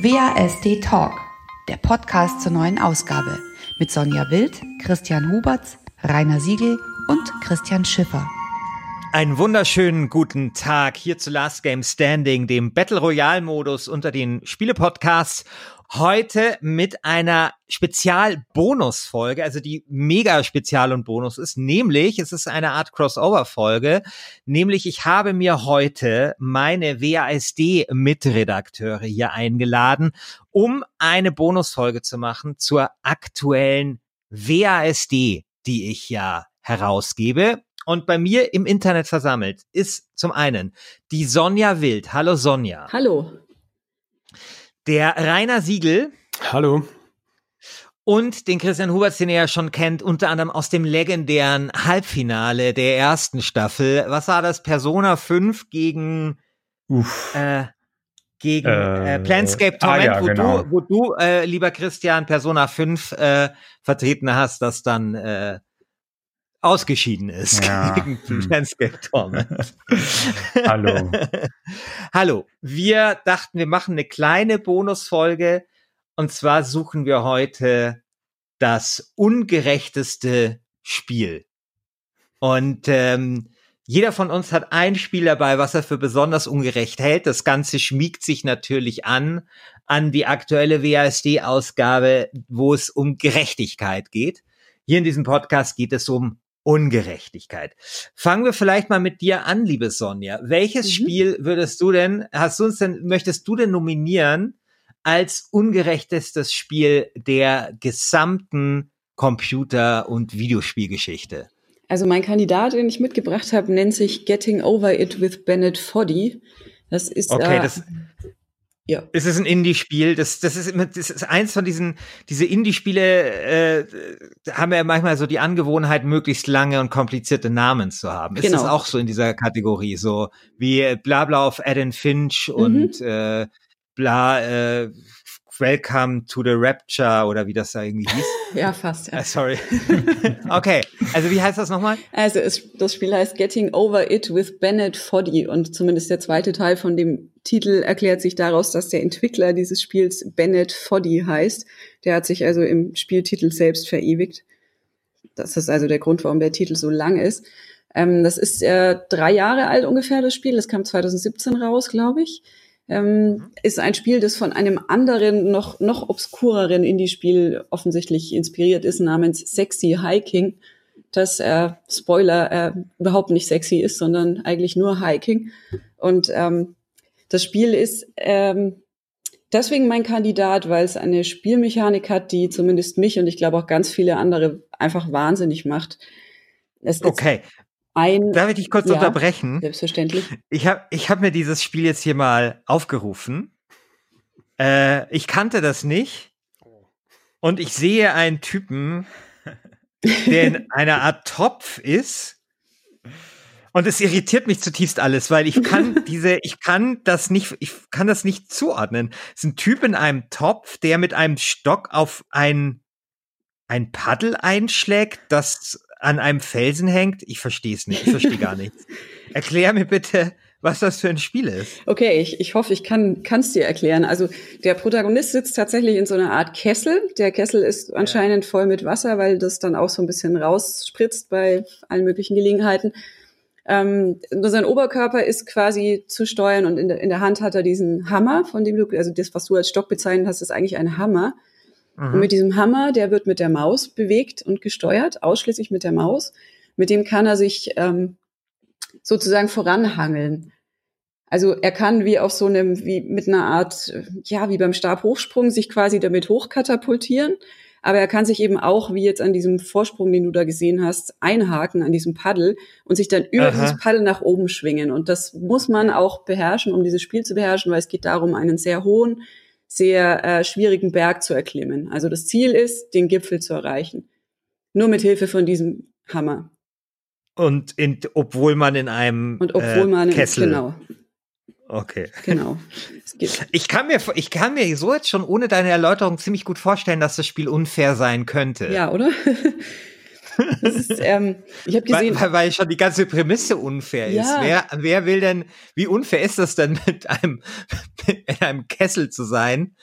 WASD Talk, der Podcast zur neuen Ausgabe mit Sonja Wild, Christian Huberts, Rainer Siegel und Christian Schiffer. Einen wunderschönen guten Tag hier zu Last Game Standing, dem Battle Royale Modus unter den Spielepodcasts. Heute mit einer Spezial-Bonus-Folge, also die mega Spezial und Bonus ist, nämlich, es ist eine Art Crossover-Folge, nämlich ich habe mir heute meine WASD-Mitredakteure hier eingeladen, um eine Bonusfolge zu machen zur aktuellen WASD, die ich ja herausgebe. Und bei mir im Internet versammelt ist zum einen die Sonja Wild. Hallo Sonja. Hallo. Der Rainer Siegel. Hallo. Und den Christian Huberts, den ihr ja schon kennt, unter anderem aus dem legendären Halbfinale der ersten Staffel. Was war das? Persona 5 gegen Uff. Äh, gegen äh, äh, Planscape Torment, ah, ja, wo, genau. du, wo du, äh, lieber Christian, Persona 5 äh, vertreten hast, das dann äh, ausgeschieden ist ja. gegen hm. Landscape Torment. Hallo. Hallo. Wir dachten, wir machen eine kleine Bonusfolge und zwar suchen wir heute das ungerechteste Spiel. Und ähm, jeder von uns hat ein Spiel dabei, was er für besonders ungerecht hält. Das Ganze schmiegt sich natürlich an an die aktuelle WASD-Ausgabe, wo es um Gerechtigkeit geht. Hier in diesem Podcast geht es um Ungerechtigkeit. Fangen wir vielleicht mal mit dir an, liebe Sonja. Welches mhm. Spiel würdest du denn, hast du uns denn, möchtest du denn nominieren als ungerechtestes Spiel der gesamten Computer- und Videospielgeschichte? Also mein Kandidat, den ich mitgebracht habe, nennt sich Getting Over It with Bennett Foddy. Das ist okay, äh, das ja. Es ist ein Indie-Spiel. Das, das, ist, das ist eins von diesen, diese Indie-Spiele äh, haben ja manchmal so die Angewohnheit, möglichst lange und komplizierte Namen zu haben. Ist genau. das auch so in dieser Kategorie? So wie Blabla auf Adam Finch mhm. und äh, bla, äh, Welcome to the Rapture oder wie das da irgendwie hieß. ja, fast. Ja. Uh, sorry. okay, also wie heißt das nochmal? Also es, das Spiel heißt Getting Over It with Bennett Foddy und zumindest der zweite Teil von dem Titel erklärt sich daraus, dass der Entwickler dieses Spiels Bennett Foddy heißt. Der hat sich also im Spieltitel selbst verewigt. Das ist also der Grund, warum der Titel so lang ist. Ähm, das ist äh, drei Jahre alt ungefähr, das Spiel. Das kam 2017 raus, glaube ich ähm, mhm. ist ein Spiel, das von einem anderen, noch, noch obskureren Indie-Spiel offensichtlich inspiriert ist, namens Sexy Hiking, das, äh, Spoiler, äh, überhaupt nicht sexy ist, sondern eigentlich nur Hiking. Und ähm, das Spiel ist ähm, deswegen mein Kandidat, weil es eine Spielmechanik hat, die zumindest mich und ich glaube auch ganz viele andere einfach wahnsinnig macht. Es okay, ein. Darf ich dich kurz ja, unterbrechen? Selbstverständlich. Ich habe ich hab mir dieses Spiel jetzt hier mal aufgerufen. Äh, ich kannte das nicht. Und ich sehe einen Typen, der in einer Art Topf ist. Und es irritiert mich zutiefst alles, weil ich kann diese, ich kann das nicht, ich kann das nicht zuordnen. Es ist ein Typ in einem Topf, der mit einem Stock auf ein, ein Paddel einschlägt, das an einem Felsen hängt? Ich verstehe es nicht. Ich verstehe gar nichts. Erklär mir bitte, was das für ein Spiel ist. Okay, ich, ich hoffe, ich kann es dir erklären. Also der Protagonist sitzt tatsächlich in so einer Art Kessel. Der Kessel ist anscheinend voll mit Wasser, weil das dann auch so ein bisschen rausspritzt bei allen möglichen Gelegenheiten. Ähm, sein Oberkörper ist quasi zu steuern und in der, in der Hand hat er diesen Hammer, von dem du, also das, was du als Stock bezeichnet hast, ist eigentlich ein Hammer. Mhm. Und mit diesem Hammer, der wird mit der Maus bewegt und gesteuert, ausschließlich mit der Maus. Mit dem kann er sich ähm, sozusagen voranhangeln. Also er kann wie auf so einem, wie mit einer Art, ja, wie beim Stabhochsprung sich quasi damit hochkatapultieren. Aber er kann sich eben auch, wie jetzt an diesem Vorsprung, den du da gesehen hast, einhaken an diesem Paddel und sich dann über Aha. dieses Paddel nach oben schwingen. Und das muss man auch beherrschen, um dieses Spiel zu beherrschen, weil es geht darum, einen sehr hohen, sehr äh, schwierigen Berg zu erklimmen. Also das Ziel ist, den Gipfel zu erreichen. Nur mit Hilfe von diesem Hammer. Und in, obwohl man in einem Und obwohl äh, man Kessel. genau. Okay. Genau. Ich kann mir, ich kann mir so jetzt schon ohne deine Erläuterung ziemlich gut vorstellen, dass das Spiel unfair sein könnte. Ja, oder? Ist, ähm, ich habe gesehen, weil, weil schon die ganze Prämisse unfair Ja. ist. Wer, wer will denn, wie unfair ist das denn, mit einem, in einem Kessel zu sein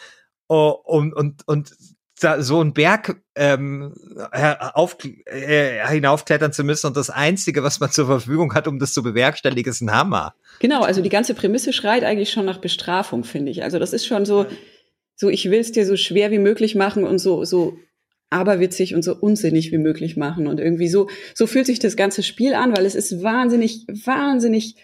oh, und, und, und so einen Berg ähm, auf, äh, hinaufklettern zu müssen und das Einzige, was man zur Verfügung hat, um das zu bewerkstelligen, ist ein Hammer. Genau, also die ganze Prämisse schreit eigentlich schon nach Bestrafung, finde ich. Also das ist schon so, so ich will es dir so schwer wie möglich machen und so, so aberwitzig und so unsinnig wie möglich machen. Und irgendwie so, so fühlt sich das ganze Spiel an, weil es ist wahnsinnig, wahnsinnig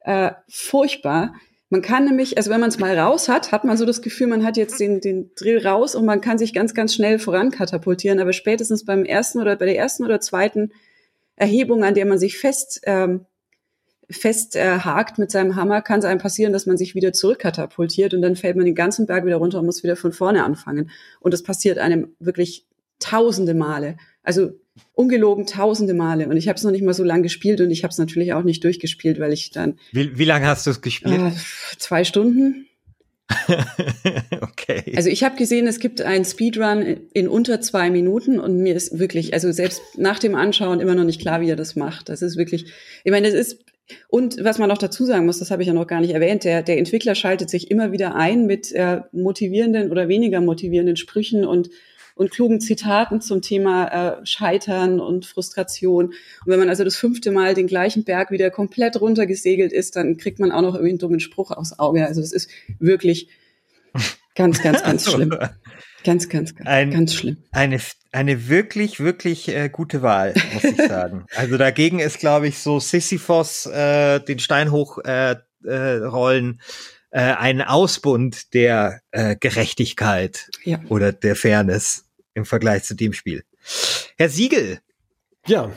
äh, furchtbar. Man kann nämlich, also wenn man es mal raus hat, hat man so das Gefühl, man hat jetzt den, den Drill raus und man kann sich ganz, ganz schnell vorankatapultieren. Aber spätestens beim ersten oder bei der ersten oder zweiten Erhebung, an der man sich fest ähm, fest äh, mit seinem Hammer, kann es einem passieren, dass man sich wieder zurückkatapultiert und dann fällt man den ganzen Berg wieder runter und muss wieder von vorne anfangen. Und das passiert einem wirklich tausende Male. Also ungelogen tausende Male. Und ich habe es noch nicht mal so lange gespielt und ich habe es natürlich auch nicht durchgespielt, weil ich dann Wie, wie lange hast du es gespielt? äh, zwei Stunden. okay. Also ich habe gesehen, es gibt einen Speedrun in unter zwei Minuten und mir ist wirklich, also selbst nach dem Anschauen immer noch nicht klar, wie er das macht. Das ist wirklich, ich meine, das ist und was man noch dazu sagen muss, das habe ich ja noch gar nicht erwähnt, der, der Entwickler schaltet sich immer wieder ein mit äh, motivierenden oder weniger motivierenden Sprüchen und, und klugen Zitaten zum Thema äh, Scheitern und Frustration. Und wenn man also das fünfte Mal den gleichen Berg wieder komplett runtergesegelt ist, dann kriegt man auch noch irgendwie einen dummen Spruch aufs Auge. Also das ist wirklich ganz, ganz, ganz schlimm. Ganz, ganz, ganz, Ein- ganz schlimm. Eine, eine wirklich, wirklich äh, gute Wahl, muss ich sagen. also dagegen ist, glaube ich, so Sisyphos äh, den Stein hoch äh, äh, rollen äh, ein Ausbund der äh, Gerechtigkeit Ja. oder der Fairness im Vergleich zu dem Spiel. Herr Siegel, Ja.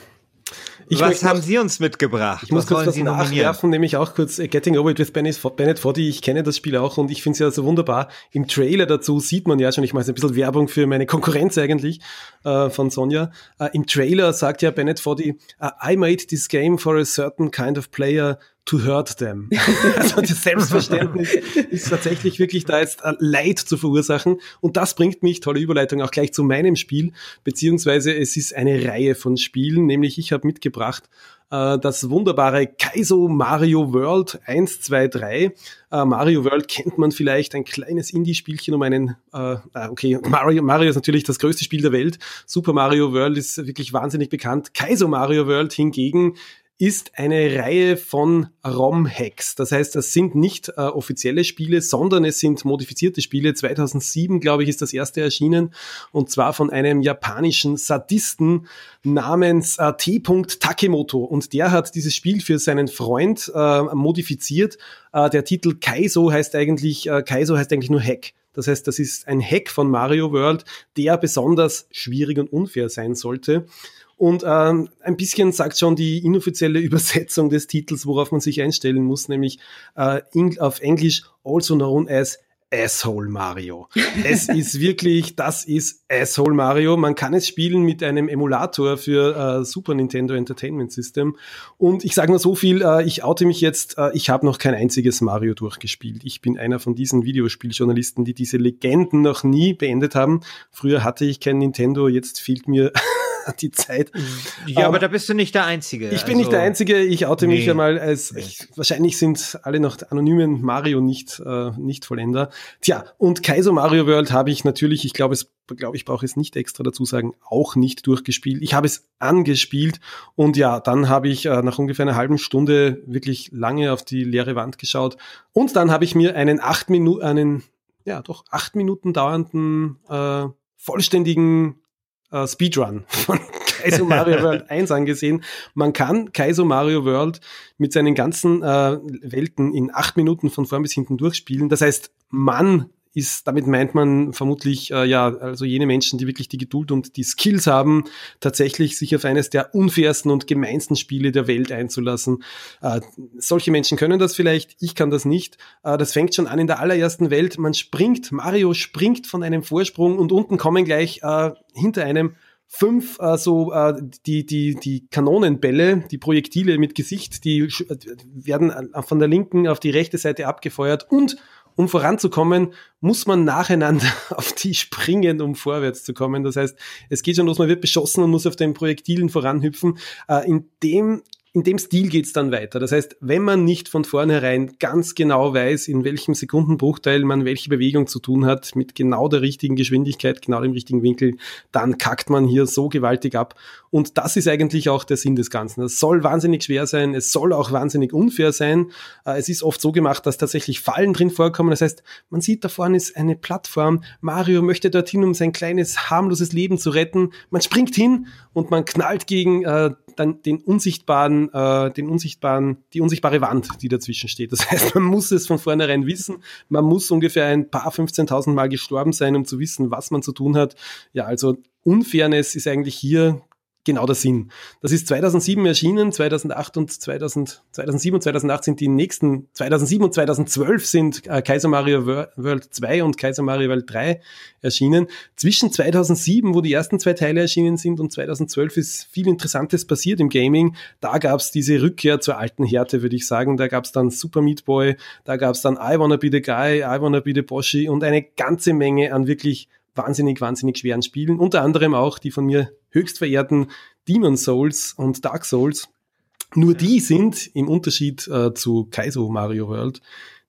Ich was haben noch- Sie uns mitgebracht? Ich muss was kurz was Sie nachwerfen, nämlich auch kurz äh, Getting Over It with Bennett, Foddy. Ich kenne das Spiel auch und ich finde es ja so wunderbar. Im Trailer dazu sieht man ja schon, ich mache jetzt ein bisschen Werbung für meine Konkurrenz eigentlich äh, von Sonja. Äh, Im Trailer sagt ja Bennett Foddy, uh, I made this game for a certain kind of player to hurt them. also das Selbstverständnis ist tatsächlich wirklich da jetzt äh, Leid zu verursachen. Und das bringt mich, tolle Überleitung, auch gleich zu meinem Spiel, beziehungsweise es ist eine Reihe von Spielen, nämlich ich habe mitgebracht äh, das wunderbare Kaizo Mario World 1, 2, 3. Äh, Mario World kennt man vielleicht, ein kleines Indie-Spielchen um einen, äh, okay, Mario, Mario ist natürlich das größte Spiel der Welt. Super Mario World ist wirklich wahnsinnig bekannt. Kaizo Mario World hingegen ist eine Reihe von ROM-Hacks. Das heißt, das sind nicht äh, offizielle Spiele, sondern es sind modifizierte Spiele. 2007, glaube ich, ist das erste erschienen und zwar von einem japanischen Sadisten namens äh, T. Takemoto und der hat dieses Spiel für seinen Freund äh, modifiziert. Äh, der Titel Kaizo heißt eigentlich, äh, Kaizo heißt eigentlich nur Hack. Das heißt, das ist ein Hack von Mario World, der besonders schwierig und unfair sein sollte. Und ähm, ein bisschen sagt schon die inoffizielle Übersetzung des Titels, worauf man sich einstellen muss, nämlich äh, in, auf Englisch also known as Asshole Mario. Es ist wirklich, das ist Asshole Mario. Man kann es spielen mit einem Emulator für äh, Super Nintendo Entertainment System. Und ich sage nur so viel, äh, ich oute mich jetzt, äh, ich habe noch kein einziges Mario durchgespielt. Ich bin einer von diesen Videospieljournalisten, die diese Legenden noch nie beendet haben. Früher hatte ich kein Nintendo, jetzt fehlt mir die Zeit. Ja, aber Ähm, da bist du nicht der Einzige. Ich bin nicht der Also- Einzige, ich oute mich Nee. ja mal als, ich, wahrscheinlich sind alle noch anonymen Mario nicht, äh, nicht Vollender. Tja, und Kaiser Mario World habe ich natürlich, ich glaube, es, glaube ich, brauche es nicht extra dazu sagen, auch nicht durchgespielt. Ich habe es angespielt und ja, dann habe ich äh, nach ungefähr einer halben Stunde wirklich lange auf die leere Wand geschaut und dann habe ich mir einen acht Minuten, einen, ja, doch acht Minuten dauernden, äh, vollständigen äh, Speedrun von Kaizo Mario World 1 angesehen. Man kann Kaizo Mario World mit seinen ganzen äh, Welten in acht Minuten von vorn bis hinten durchspielen. Das heißt, man ist, damit meint man vermutlich, äh, ja, also jene Menschen, die wirklich die Geduld und die Skills haben, tatsächlich sich auf eines der unfairsten und gemeinsten Spiele der Welt einzulassen. Äh, solche Menschen können das vielleicht, ich kann das nicht. Äh, das fängt schon an in der allerersten Welt. Man springt, Mario springt von einem Vorsprung und unten kommen gleich äh, hinter einem fünf äh, so äh, die die die Kanonenbälle, die Projektile mit Gesicht, die äh, werden äh, von der linken auf die rechte Seite abgefeuert und um voranzukommen, muss man nacheinander auf die springen, um vorwärts zu kommen. Das heißt, es geht schon los, man wird beschossen und muss auf den Projektilen voranhüpfen. Äh, in dem in dem Stil geht's dann weiter. Das heißt, wenn man nicht von vornherein ganz genau weiß, in welchem Sekundenbruchteil man welche Bewegung zu tun hat, mit genau der richtigen Geschwindigkeit, genau dem richtigen Winkel, dann kackt man hier so gewaltig ab. Und das ist eigentlich auch der Sinn des Ganzen. Es soll wahnsinnig schwer sein, es soll auch wahnsinnig unfair sein. Äh, es ist oft so gemacht, dass tatsächlich Fallen drin vorkommen. Das heißt, man sieht, da vorne ist eine Plattform. Mario möchte dorthin, um sein kleines, harmloses Leben zu retten. Man springt hin und man knallt gegen äh, dann den unsichtbaren, äh, den unsichtbaren, die unsichtbare Wand, die dazwischen steht. Das heißt, man muss es von vornherein wissen. Man muss ungefähr ein paar 15.000 Mal gestorben sein, um zu wissen, was man zu tun hat. Ja, also Unfairness ist eigentlich hier genau der Sinn. Das ist 2007 erschienen, 2008 und 2000, 2007 und 2008 sind die nächsten, 2007 und 2012 sind äh, Kaiser Mario World 2 und Kaiser Mario World 3 erschienen. Zwischen 2007, wo die ersten zwei Teile erschienen sind, und 2012 ist viel Interessantes passiert im Gaming. Da gab es diese Rückkehr zur alten Härte, würde ich sagen. Da gab es dann Super Meat Boy, da gab es dann I Wanna Be the Guy, I Wanna Be the Boshi und eine ganze Menge an wirklich wahnsinnig, wahnsinnig schweren Spielen. Unter anderem auch die von mir höchst verehrten Demon Souls und Dark Souls. Nur die sind im Unterschied äh, zu Kaizo Mario World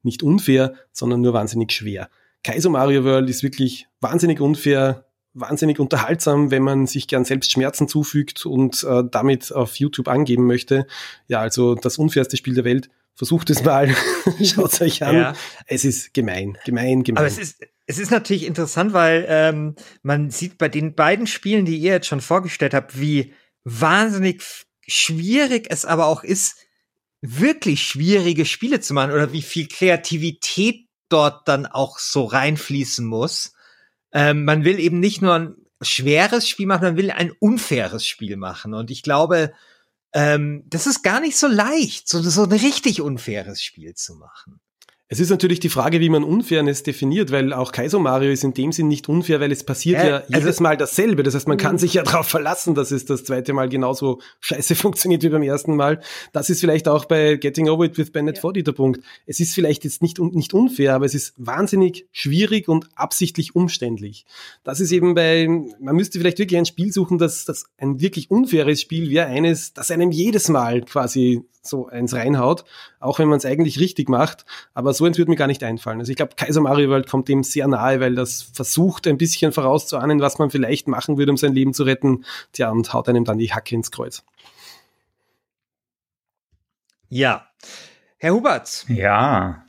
nicht unfair, sondern nur wahnsinnig schwer. Kaizo Mario World ist wirklich wahnsinnig unfair, wahnsinnig unterhaltsam, wenn man sich gern selbst Schmerzen zufügt und äh, damit auf YouTube angeben möchte. Ja, also das unfairste Spiel der Welt. Versucht es mal, schaut es euch an. Ja. Es ist gemein, gemein, gemein. Aber es ist, es ist natürlich interessant, weil ähm, man sieht bei den beiden Spielen, die ihr jetzt schon vorgestellt habt, wie wahnsinnig schwierig es aber auch ist, wirklich schwierige Spiele zu machen oder wie viel Kreativität dort dann auch so reinfließen muss. Ähm, man will eben nicht nur ein schweres Spiel machen, man will ein unfaires Spiel machen. Und ich glaube, ähm, das ist gar nicht so leicht, so, so ein richtig unfaires Spiel zu machen. Es ist natürlich die Frage, wie man Unfairness definiert, weil auch Kaiso Mario ist in dem Sinn nicht unfair, weil es passiert äh, ja also jedes Mal dasselbe. Das heißt, man kann mhm. sich ja darauf verlassen, dass es das zweite Mal genauso scheiße funktioniert wie beim ersten Mal. Das ist vielleicht auch bei Getting Over It with Bennett ja. Foddy der Punkt. Es ist vielleicht jetzt nicht, nicht unfair, aber es ist wahnsinnig schwierig und absichtlich umständlich. Das ist eben bei, man müsste vielleicht wirklich ein Spiel suchen, das, das ein wirklich unfaires Spiel wäre eines, das einem jedes Mal quasi so eins reinhaut, auch wenn man es eigentlich richtig macht. Aber so eins würde mir gar nicht einfallen. Also ich glaube, Kaiser Mario World kommt dem sehr nahe, weil das versucht ein bisschen vorauszuahnen, was man vielleicht machen würde, um sein Leben zu retten. Tja, und haut einem dann die Hacke ins Kreuz. Ja. Herr Huberts. Ja.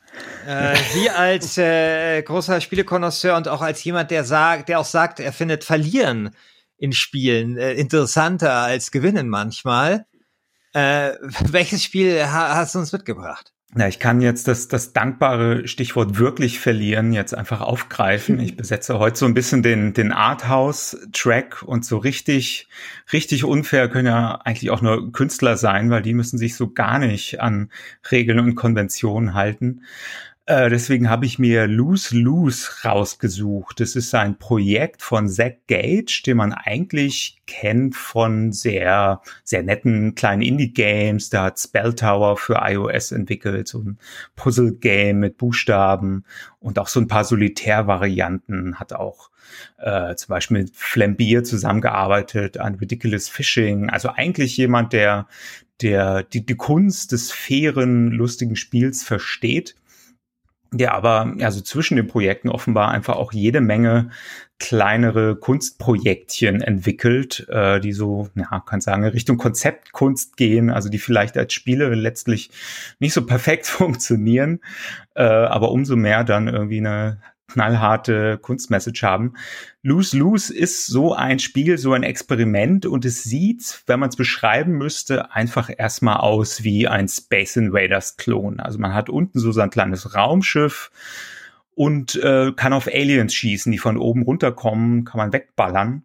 Äh, Sie als äh, großer Spielekonnoisseur und auch als jemand, der sagt, der auch sagt, er findet Verlieren in Spielen äh, interessanter als Gewinnen manchmal. Äh, welches Spiel ha hast du uns mitgebracht? Na, ich kann jetzt das, das dankbare Stichwort wirklich verlieren jetzt einfach aufgreifen. Ich besetze heute so ein bisschen den, den Arthouse-Track und so richtig, richtig unfair können ja eigentlich auch nur Künstler sein, weil die müssen sich so gar nicht an Regeln und Konventionen halten. Äh, deswegen habe ich mir Lose Lose rausgesucht. Das ist ein Projekt von Zach Gage, den man eigentlich kennt von sehr, sehr netten kleinen Indie-Games. Da hat Spell Tower für iOS entwickelt, so ein Puzzle-Game mit Buchstaben und auch so ein paar Solitär-Varianten. Hat auch äh, zum Beispiel mit Flambier zusammengearbeitet an Ridiculous Fishing. Also eigentlich jemand, der, der die, die Kunst des fairen, lustigen Spiels versteht der aber also zwischen den Projekten offenbar einfach auch jede Menge kleinere Kunstprojektchen entwickelt, äh, die so, ja, kann sagen, Richtung Konzeptkunst gehen, also die vielleicht als Spiele letztlich nicht so perfekt funktionieren, äh, aber umso mehr dann irgendwie eine knallharte Kunstmessage haben. Lose Lose ist so ein Spiel, so ein Experiment und es sieht, wenn man es beschreiben müsste, einfach erstmal aus wie ein Space Invaders Klon. Also man hat unten so sein kleines Raumschiff und äh, kann auf Aliens schießen, die von oben runterkommen, kann man wegballern.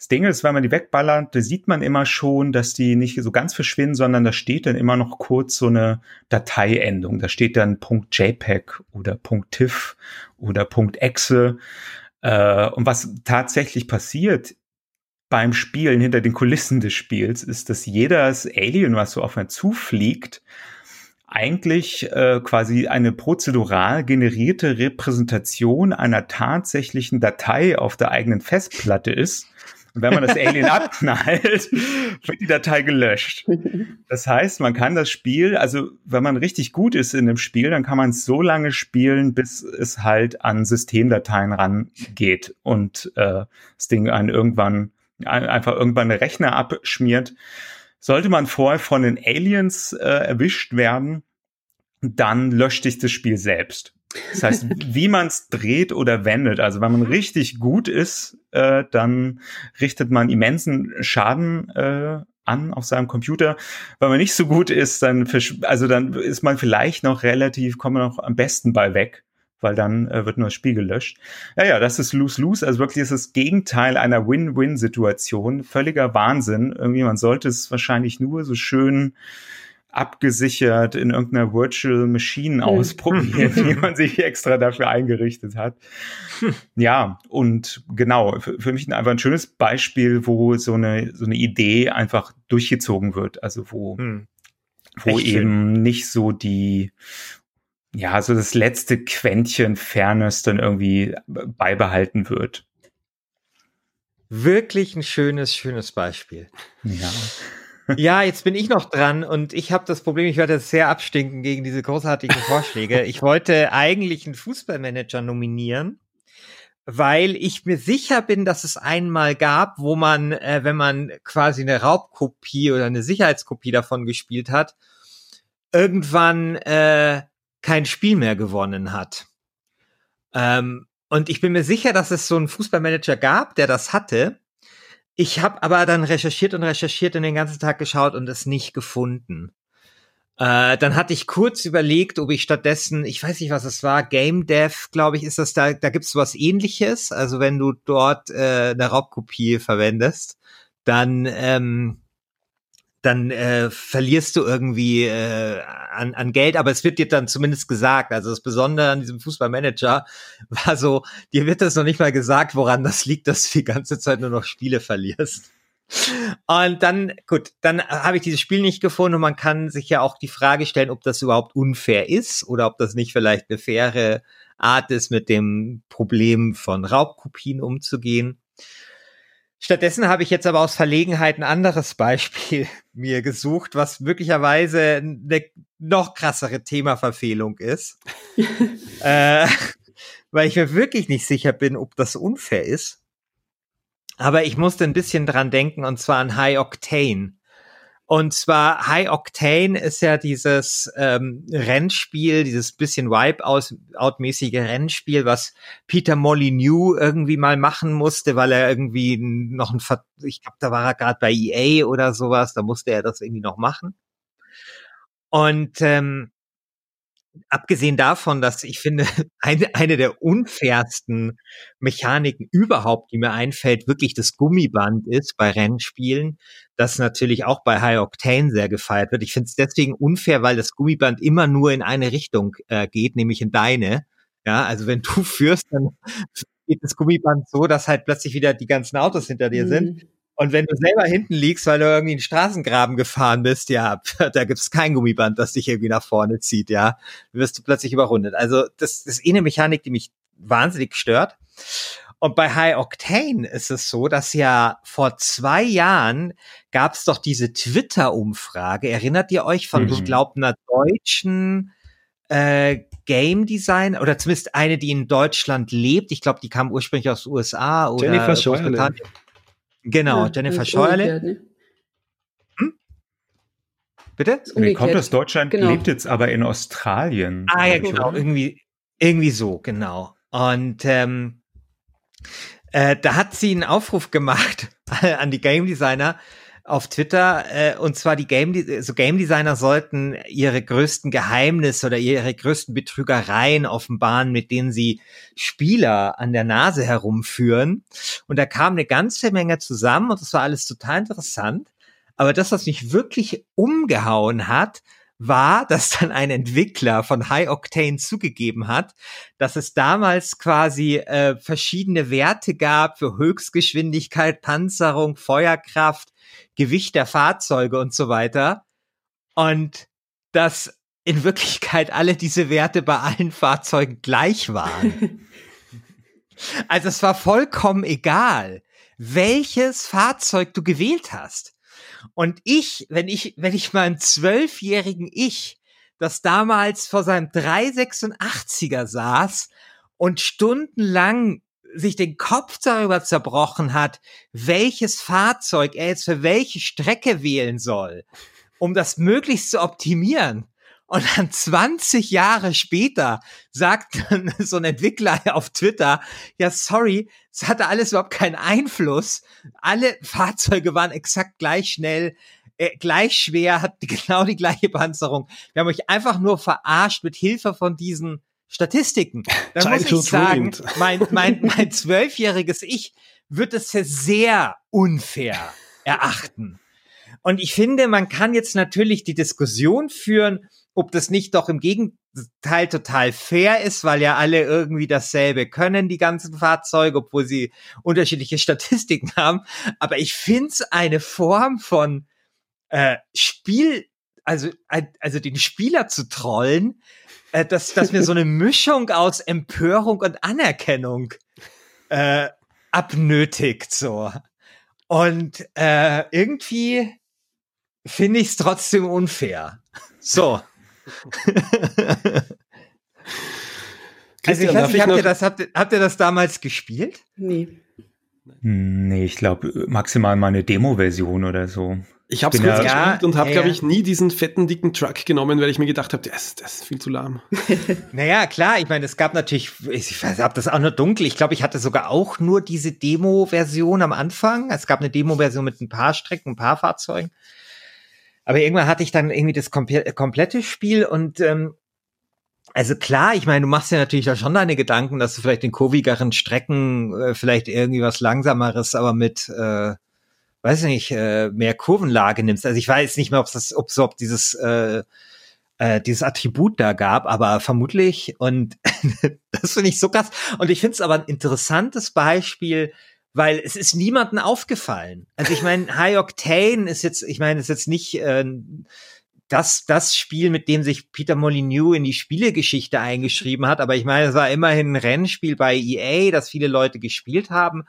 Das Ding ist, wenn man die wegballert, da sieht man immer schon, dass die nicht so ganz verschwinden, sondern da steht dann immer noch kurz so eine Dateiendung. Da steht dann .jpeg oder .tiff oder .exe. Äh, und was tatsächlich passiert beim Spielen hinter den Kulissen des Spiels, ist, dass jedes Alien, was so auf einen zufliegt, eigentlich äh, quasi eine prozedural generierte Repräsentation einer tatsächlichen Datei auf der eigenen Festplatte ist. Und wenn man das Alien abknallt, wird die Datei gelöscht. Das heißt, man kann das Spiel, also wenn man richtig gut ist in dem Spiel, dann kann man es so lange spielen, bis es halt an Systemdateien rangeht und äh, das Ding einen irgendwann einfach irgendwann eine Rechner abschmiert. Sollte man vorher von den Aliens äh, erwischt werden, dann löscht sich das Spiel selbst. Das heißt, wie man es dreht oder wendet. Also wenn man richtig gut ist, äh, dann richtet man immensen Schaden äh, an auf seinem Computer. Wenn man nicht so gut ist, dann also dann ist man vielleicht noch relativ, kommt man noch am besten bei weg, weil dann äh, wird nur das Spiel gelöscht. Ja, ja, das ist lose-lose. Also wirklich ist das Gegenteil einer Win-Win-Situation. Völliger Wahnsinn. Irgendwie, man sollte es wahrscheinlich nur so schön abgesichert in irgendeiner Virtual Machine hm. ausprobieren, die man sich extra dafür eingerichtet hat. Ja, und genau, für, für mich einfach ein schönes Beispiel, wo so eine, so eine Idee einfach durchgezogen wird. Also wo, hm. wo Echt eben schön. nicht so die, ja, so das letzte Quäntchen Fairness dann irgendwie beibehalten wird. Wirklich ein schönes, schönes Beispiel. Ja ja, jetzt bin ich noch dran und ich habe das Problem, ich werde sehr abstinken gegen diese großartigen Vorschläge. Ich wollte eigentlich einen Fußballmanager nominieren, weil ich mir sicher bin, dass es einmal gab, wo man, äh, wenn man quasi eine Raubkopie oder eine Sicherheitskopie davon gespielt hat, irgendwann äh, kein Spiel mehr gewonnen hat. Ähm, und ich bin mir sicher, dass es so einen Fußballmanager gab, der das hatte. Ich habe aber dann recherchiert und recherchiert und den ganzen Tag geschaut und es nicht gefunden. Äh, dann hatte ich kurz überlegt, ob ich stattdessen, ich weiß nicht, was es war, Game Dev, glaube ich, ist das da, da gibt es was ähnliches. Also wenn du dort äh, eine Raubkopie verwendest, dann ähm, dann äh, verlierst du irgendwie äh, an, an Geld, aber es wird dir dann zumindest gesagt. Also das Besondere an diesem Fußballmanager war so, dir wird das noch nicht mal gesagt, woran das liegt, dass du die ganze Zeit nur noch Spiele verlierst. Und dann, gut, dann habe ich dieses Spiel nicht gefunden und man kann sich ja auch die Frage stellen, ob das überhaupt unfair ist oder ob das nicht vielleicht eine faire Art ist, mit dem Problem von Raubkopien umzugehen. Stattdessen habe ich jetzt aber aus Verlegenheit ein anderes Beispiel mir gesucht, was möglicherweise eine noch krassere Themaverfehlung ist. äh, weil ich mir wirklich nicht sicher bin, ob das unfair ist. Aber ich musste ein bisschen dran denken, und zwar an High Octane. Und zwar High Octane ist ja dieses ähm, Rennspiel, dieses bisschen Wipe-out-mäßige Rennspiel, was Peter Molyneux irgendwie mal machen musste, weil er irgendwie noch ein, ich glaube, da war er gerade bei EA oder sowas, da musste er das irgendwie noch machen. Und ähm, abgesehen davon, dass ich finde, eine, eine der unfairsten Mechaniken überhaupt, die mir einfällt, wirklich das Gummiband ist bei Rennspielen, das natürlich auch bei High Octane sehr gefeiert wird. Ich finde es deswegen unfair, weil das Gummiband immer nur in eine Richtung äh, geht, nämlich in deine. Ja, also wenn du führst, dann geht das Gummiband so, dass halt plötzlich wieder die ganzen Autos hinter dir mhm. sind. Und wenn du selber hinten liegst, weil du irgendwie einen Straßengraben gefahren bist, ja, da gibt's kein Gummiband, das dich irgendwie nach vorne zieht, ja. wirst du plötzlich überrundet. Also das, das ist eh eine Mechanik, die mich wahnsinnig stört. Und bei High Octane ist es so, dass ja vor zwei Jahren gab es doch diese Twitter-Umfrage. Erinnert ihr euch von, mhm. ich glaube, einer deutschen äh, Game Design oder zumindest eine, die in Deutschland lebt. Ich glaube, die kam ursprünglich aus USA oder Jennifer Scheuerle. Genau, ja, Jennifer Scheuerle. Ne? Hm? Bitte? Wie kommt das? Deutschland genau. lebt jetzt aber in Australien. Ah ja, genau, irgendwie, irgendwie so, genau. Und ähm, äh, da hat sie einen Aufruf gemacht an die Game Designer, auf Twitter, äh, und zwar die Game, so Game Designer sollten ihre größten Geheimnisse oder ihre größten Betrügereien offenbaren, mit denen sie Spieler an der Nase herumführen. Und da kam eine ganze Menge zusammen und das war alles total interessant. Aber das, was mich wirklich umgehauen hat, war, dass dann ein Entwickler von High Octane zugegeben hat, dass es damals quasi äh, verschiedene Werte gab für Höchstgeschwindigkeit, Panzerung, Feuerkraft, Gewicht der Fahrzeuge und so weiter. Und dass in Wirklichkeit alle diese Werte bei allen Fahrzeugen gleich waren. also es war vollkommen egal, welches Fahrzeug du gewählt hast. Und ich, wenn ich, wenn ich meinem zwölfjährigen Ich, das damals vor seinem 386er saß und stundenlang sich den Kopf darüber zerbrochen hat, welches Fahrzeug er jetzt für welche Strecke wählen soll, um das möglichst zu optimieren. Und dann 20 Jahre später sagt dann so ein Entwickler auf Twitter, ja, sorry, es hatte alles überhaupt keinen Einfluss. Alle Fahrzeuge waren exakt gleich schnell, äh, gleich schwer, hat genau die gleiche Panzerung. Wir haben euch einfach nur verarscht mit Hilfe von diesen Statistiken. Da muss ich sagen, mein, mein, mein zwölfjähriges Ich wird es für sehr unfair erachten. Und ich finde, man kann jetzt natürlich die Diskussion führen, ob das nicht doch im Gegenteil total fair ist, weil ja alle irgendwie dasselbe können, die ganzen Fahrzeuge, obwohl sie unterschiedliche Statistiken haben. Aber ich finde es eine Form von äh, Spiel, also, also den Spieler zu trollen, äh, dass, dass mir so eine Mischung aus Empörung und Anerkennung äh, abnötigt, so. Und äh, irgendwie finde ich es trotzdem unfair. So. also ich weiß nicht, habt ihr, das, habt, habt ihr das damals gespielt? Nee. Nee, ich glaube maximal mal eine Demo-Version oder so. Ich habe es kurz ja, gespielt und habe, ja, glaube ich, nie diesen fetten, dicken Truck genommen, weil ich mir gedacht habe, das, das ist viel zu lahm. naja, klar, ich meine, es gab natürlich, ich habe das auch nur dunkel, ich glaube, ich hatte sogar auch nur diese Demo-Version am Anfang. Es gab eine Demo-Version mit ein paar Strecken, ein paar Fahrzeugen. Aber irgendwann hatte ich dann irgendwie das komplette Spiel und ähm, also klar, ich meine, du machst ja natürlich da schon deine Gedanken, dass du vielleicht in kurvigeren Strecken äh, vielleicht irgendwie was Langsameres, aber mit äh, weiß nicht, äh, mehr Kurvenlage nimmst. Also ich weiß nicht mehr, ob das, ob so, ob dieses äh, äh, dieses Attribut da gab, aber vermutlich und das finde ich so krass. Und ich finde es aber ein interessantes Beispiel, weil es ist niemandem aufgefallen. Also ich meine, High Octane ist jetzt, ich meine, ist jetzt nicht äh, das, das Spiel, mit dem sich Peter Molyneux in die Spielegeschichte eingeschrieben hat, aber ich meine, es war immerhin ein Rennspiel bei EA, das viele Leute gespielt haben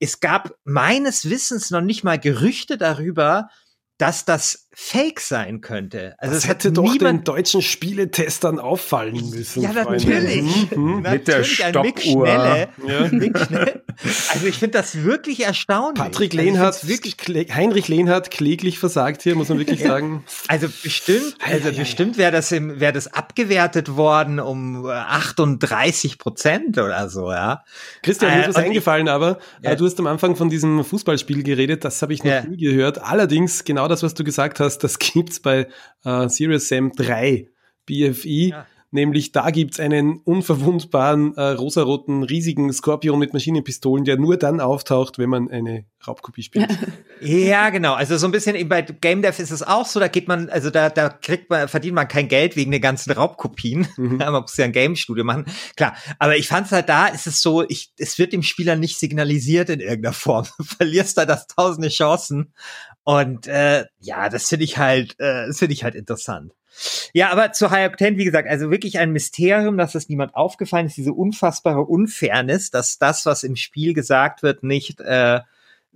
es gab meines Wissens noch nicht mal Gerüchte darüber, dass das Fake sein könnte. Also das es hätte doch den deutschen Spieletestern auffallen müssen. Ja, natürlich. Mhm. Mit der Stoppuhr. Ja. Also ich finde das wirklich erstaunlich. Patrick also Lehnhardt, also wirklich, Heinrich Lehnhardt kläglich versagt hier, muss man wirklich sagen. Also bestimmt, also bestimmt wäre das, wäre das abgewertet worden um 38 Prozent oder so, ja. Christian, mir ist äh, was eingefallen, aber äh, ja. du hast am Anfang von diesem Fußballspiel geredet, das habe ich noch ja. nie gehört. Allerdings, genau das, was du gesagt hast, hast, das gibt's bei äh, Serious Sam 3 BFI. Ja. Nämlich da gibt's einen unverwundbaren, äh, rosaroten, riesigen Skorpion mit Maschinenpistolen, der nur dann auftaucht, wenn man eine Raubkopie spielt. ja, genau. Also so ein bisschen bei Game Dev ist es auch so, da geht man, also da, da kriegt man, verdient man kein Geld wegen den ganzen Raubkopien. Mhm. man muss ja ein Game Studio machen. Klar. Aber ich fand's halt da, ist es so, ich, es wird dem Spieler nicht signalisiert in irgendeiner Form. Du verlierst da das tausende Chancen. Und äh, ja, das finde ich halt, äh, das finde ich halt interessant. Ja, aber zu High Octane, wie gesagt, also wirklich ein Mysterium, dass das niemand aufgefallen ist, diese unfassbare Unfairness, dass das, was im Spiel gesagt wird, nicht äh,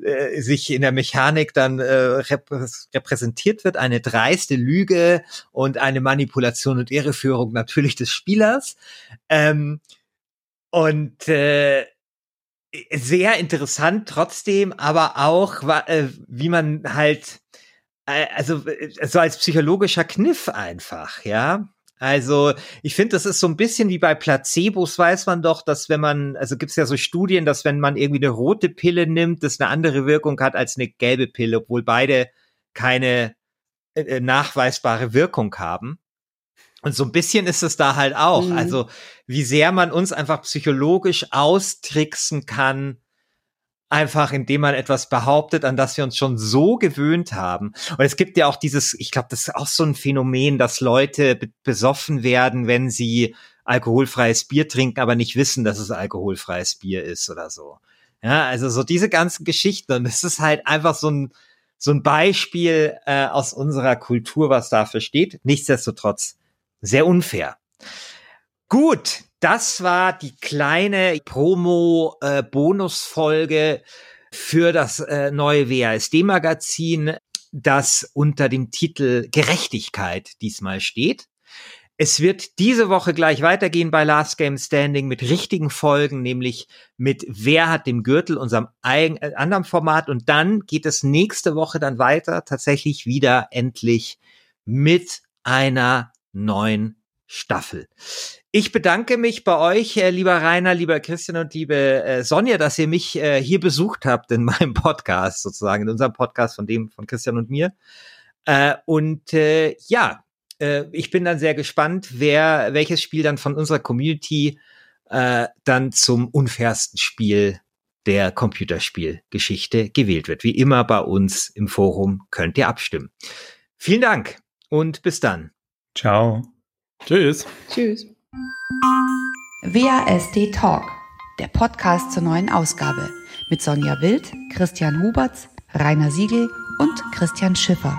äh, sich in der Mechanik dann äh, rep repräsentiert wird, eine dreiste Lüge und eine Manipulation und Irreführung natürlich des Spielers. Ähm, und äh, sehr interessant trotzdem, aber auch, äh, wie man halt, äh, also äh, so als psychologischer Kniff einfach, ja. Also ich finde, das ist so ein bisschen wie bei Placebos, weiß man doch, dass wenn man, also gibt es ja so Studien, dass wenn man irgendwie eine rote Pille nimmt, das eine andere Wirkung hat als eine gelbe Pille, obwohl beide keine äh, nachweisbare Wirkung haben. Und so ein bisschen ist es da halt auch. Mhm. Also, wie sehr man uns einfach psychologisch austricksen kann, einfach indem man etwas behauptet, an das wir uns schon so gewöhnt haben. Und es gibt ja auch dieses, ich glaube, das ist auch so ein Phänomen, dass Leute besoffen werden, wenn sie alkoholfreies Bier trinken, aber nicht wissen, dass es alkoholfreies Bier ist oder so. Ja, also so diese ganzen Geschichten. Und es ist halt einfach so ein, so ein Beispiel äh, aus unserer Kultur, was dafür steht. Nichtsdestotrotz Sehr unfair. Gut, das war die kleine Promo-Bonusfolge für das äh, neue WASD-Magazin, das unter dem Titel Gerechtigkeit diesmal steht. Es wird diese Woche gleich weitergehen bei Last Game Standing mit richtigen Folgen, nämlich mit Wer hat dem Gürtel, unserem eigen, äh, anderen Format. Und dann geht es nächste Woche dann weiter, tatsächlich wieder endlich mit einer neuen Staffel. Ich bedanke mich bei euch, äh, lieber Rainer, lieber Christian und liebe äh, Sonja, dass ihr mich äh, hier besucht habt in meinem Podcast, sozusagen, in unserem Podcast von dem, von Christian und mir. Äh, und äh, ja, äh, ich bin dann sehr gespannt, wer welches Spiel dann von unserer Community dann zum unfairsten Spiel der Computerspielgeschichte gewählt wird. Wie immer bei uns im Forum könnt ihr abstimmen. Vielen Dank und bis dann. Ciao. Tschüss. Tschüss. WASD Talk, der Podcast zur neuen Ausgabe mit Sonja Wild, Christian Huberts, Rainer Siegel und Christian Schiffer.